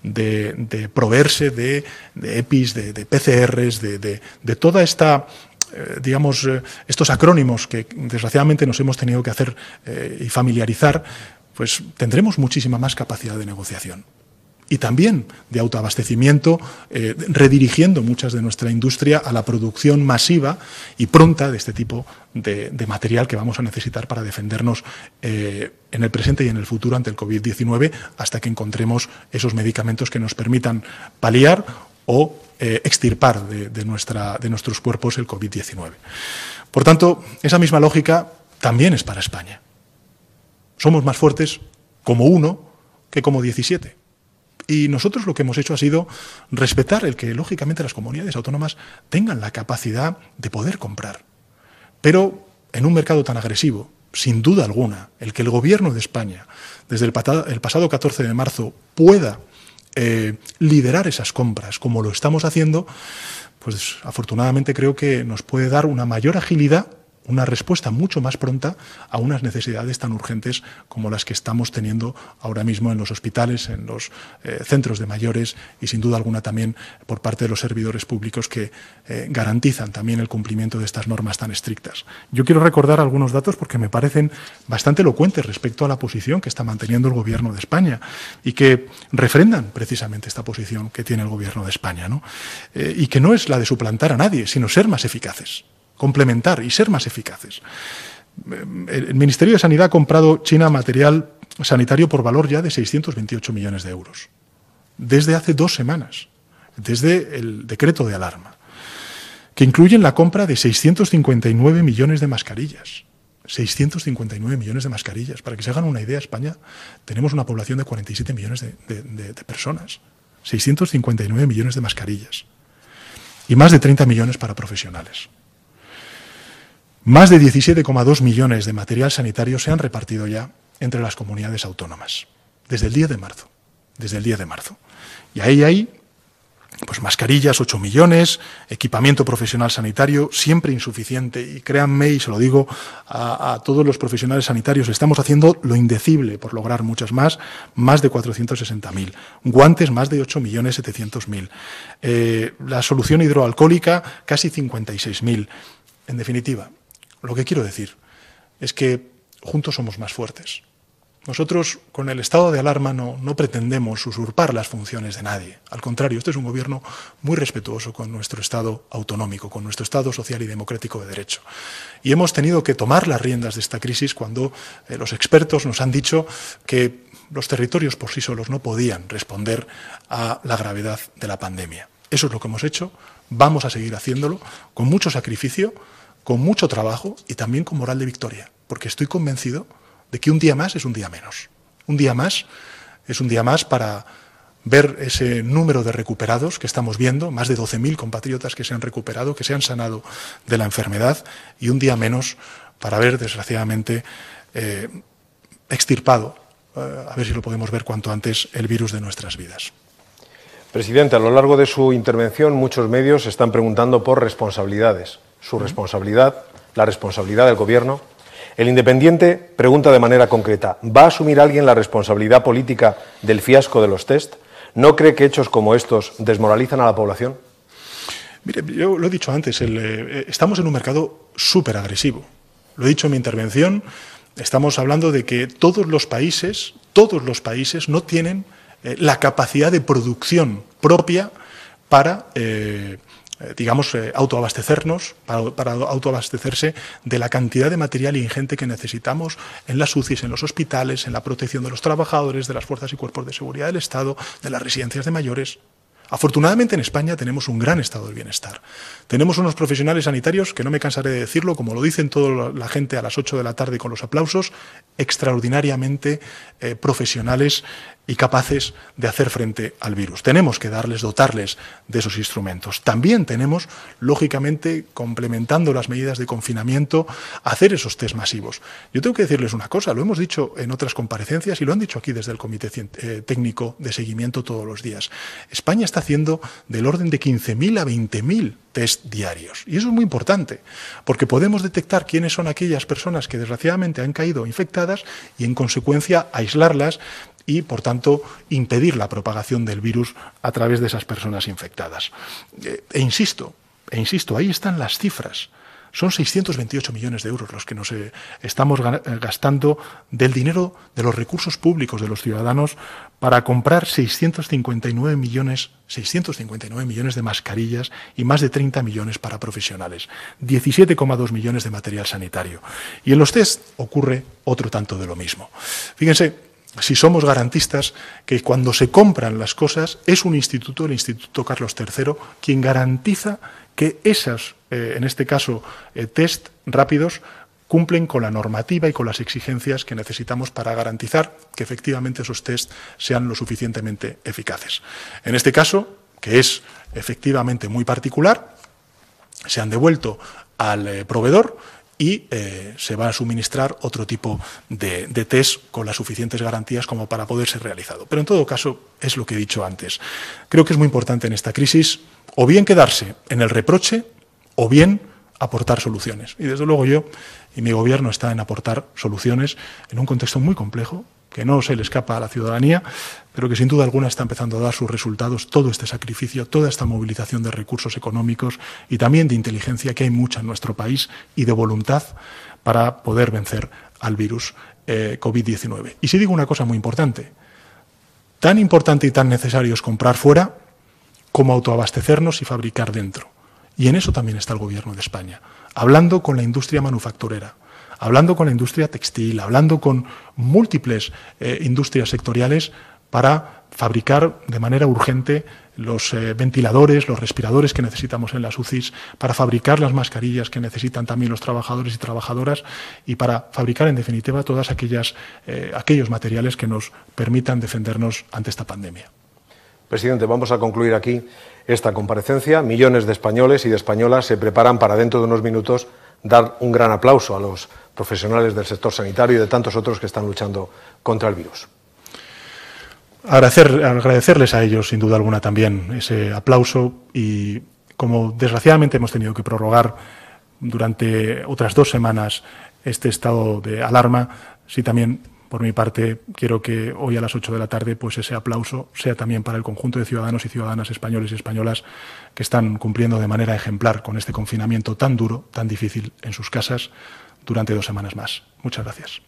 de, proveerse de, de EPIs, de, de PCRs, de, de, toda esta eh, digamos, eh, estos acrónimos que desgraciadamente nos hemos tenido que hacer eh, y familiarizar, pues tendremos muchísima más capacidad de negociación. Y también de autoabastecimiento, eh, redirigiendo muchas de nuestra industria a la producción masiva y pronta de este tipo de, material que vamos a necesitar para defendernos eh, en el presente y en el futuro ante el COVID-19 hasta que encontremos esos medicamentos que nos permitan paliar o eh, extirpar de nuestros cuerpos el COVID-19. Por tanto, esa misma lógica también es para España. Somos más fuertes como uno que como 17. Y nosotros lo que hemos hecho ha sido respetar el que, lógicamente, las comunidades autónomas tengan la capacidad de poder comprar. Pero en un mercado tan agresivo, sin duda alguna, el que el Gobierno de España, desde el, pasado 14 de marzo, pueda eh, liderar esas compras como lo estamos haciendo, pues afortunadamente creo que nos puede dar una mayor agilidad una respuesta mucho más pronta a unas necesidades tan urgentes como las que estamos teniendo ahora mismo en los hospitales, en los eh, centros de mayores y sin duda alguna también por parte de los servidores públicos que eh, garantizan también el cumplimiento de estas normas tan estrictas. Yo quiero recordar algunos datos porque me parecen bastante elocuentes respecto a la posición que está manteniendo el Gobierno de España y que refrendan precisamente esta posición que tiene el Gobierno de España ¿no? Eh, y que no es la de suplantar a nadie, sino ser más eficaces complementar y ser más eficaces. El Ministerio de Sanidad ha comprado China material sanitario por valor ya de 628 millones de euros, desde hace dos semanas, desde el decreto de alarma, que incluyen la compra de 659 millones de mascarillas. 659 millones de mascarillas. Para que se hagan una idea, España tenemos una población de 47 millones de, de, de, de personas. 659 millones de mascarillas. Y más de 30 millones para profesionales. Más de 17,2 millones de material sanitario se han repartido ya entre las comunidades autónomas, desde el día de marzo, desde el día de marzo. Y ahí hay pues mascarillas, 8 millones, equipamiento profesional sanitario, siempre insuficiente. Y créanme, y se lo digo a, todos los profesionales sanitarios, estamos haciendo lo indecible por lograr muchas más, más de 460.000. Guantes, más de 8.700.000. Eh, la solución hidroalcohólica, casi 56.000. En definitiva, lo que quiero decir es que juntos somos más fuertes. Nosotros, con el estado de alarma, no, pretendemos usurpar las funciones de nadie. Al contrario, este es un gobierno muy respetuoso con nuestro Estado autonómico, con nuestro Estado social y democrático de derecho. Y hemos tenido que tomar las riendas de esta crisis cuando eh, los expertos nos han dicho que los territorios por sí solos no podían responder a la gravedad de la pandemia. Eso es lo que hemos hecho. Vamos a seguir haciéndolo con mucho sacrificio con mucho trabajo y también con moral de victoria, porque estoy convencido de que un día más es un día menos. Un día más es un día más para ver ese número de recuperados que estamos viendo, más de 12.000 compatriotas que se han recuperado, que se han sanado de la enfermedad, y un día menos para ver, desgraciadamente, eh, extirpado, eh, a ver si lo podemos ver cuanto antes, el virus de nuestras vidas. Presidente, a lo largo de su intervención muchos medios están preguntando por responsabilidades su responsabilidad, la responsabilidad del Gobierno. El Independiente pregunta de manera concreta, ¿va a asumir alguien la responsabilidad política del fiasco de los test? ¿No cree que hechos como estos desmoralizan a la población? Mire, yo lo he dicho antes, el, eh, estamos en un mercado súper agresivo. Lo he dicho en mi intervención, estamos hablando de que todos los países, todos los países no tienen eh, la capacidad de producción propia para eh, eh, digamos, eh, autoabastecernos, para, autoabastecerse de la cantidad de material ingente que necesitamos en las UCIs, en los hospitales, en la protección de los trabajadores, de las fuerzas y cuerpos de seguridad del Estado, de las residencias de mayores. Afortunadamente en España tenemos un gran estado del bienestar. Tenemos unos profesionales sanitarios, que no me cansaré de decirlo, como lo dicen toda la gente a las 8 de la tarde con los aplausos, extraordinariamente eh, profesionales y capaces de hacer frente al virus. Tenemos que darles, dotarles de esos instrumentos. También tenemos, lógicamente, complementando las medidas de confinamiento, hacer esos test masivos. Yo tengo que decirles una cosa, lo hemos dicho en otras comparecencias y lo han dicho aquí desde el Comité eh, Técnico de Seguimiento todos los días. España está haciendo del orden de 15.000 a 20.000 test diarios. Y eso es muy importante, porque podemos detectar quiénes son aquellas personas que desgraciadamente han caído infectadas y, en consecuencia, aislarlas y, por tanto, impedir la propagación del virus a través de esas personas infectadas. Eh, e insisto, e insisto, ahí están las cifras. Son 628 millones de euros los que nos eh, estamos eh, gastando del dinero de los recursos públicos de los ciudadanos para comprar 659 millones, 659 millones de mascarillas y más de 30 millones para profesionales, 17,2 millones de material sanitario. Y en los test ocurre otro tanto de lo mismo. Fíjense, si somos garantistas, que cuando se compran las cosas es un instituto, el Instituto Carlos III, quien garantiza que esas, eh, en este caso, eh, test rápidos, cumplen con la normativa y con las exigencias que necesitamos para garantizar que efectivamente esos test sean lo suficientemente eficaces. En este caso, que es efectivamente muy particular, se han devuelto al eh, proveedor y eh, se va a suministrar otro tipo de, test con las suficientes garantías como para poder ser realizado. Pero en todo caso, es lo que he dicho antes. Creo que es muy importante en esta crisis o bien quedarse en el reproche o bien aportar soluciones. Y desde luego yo y mi gobierno está en aportar soluciones en un contexto muy complejo, que no se le escapa a la ciudadanía, pero que sin duda alguna está empezando a dar sus resultados todo este sacrificio, toda esta movilización de recursos económicos y también de inteligencia que hay mucha en nuestro país y de voluntad para poder vencer al virus eh, COVID-19. Y si digo una cosa muy importante, tan importante y tan necesario es comprar fuera como autoabastecernos y fabricar dentro. Y en eso también está el Gobierno de España, hablando con la industria manufacturera, hablando con la industria textil, hablando con múltiples eh, industrias sectoriales para fabricar de manera urgente los eh, ventiladores, los respiradores que necesitamos en las UCIs, para fabricar las mascarillas que necesitan también los trabajadores y trabajadoras y para fabricar, en definitiva, todos eh, aquellos materiales que nos permitan defendernos ante esta pandemia. Presidente, vamos a concluir aquí esta comparecencia. Millones de españoles y de españolas se preparan para dentro de unos minutos dar un gran aplauso a los profesionales del sector sanitario y de tantos otros que están luchando contra el virus. Agradecer, agradecerles a ellos, sin duda alguna, también ese aplauso y como desgraciadamente hemos tenido que prorrogar durante otras dos semanas este estado de alarma, sí también por mi parte quiero que hoy a las ocho de la tarde pues ese aplauso sea también para el conjunto de ciudadanos y ciudadanas españoles y españolas que están cumpliendo de manera ejemplar con este confinamiento tan duro, tan difícil en sus casas durante dos semanas más. Muchas gracias.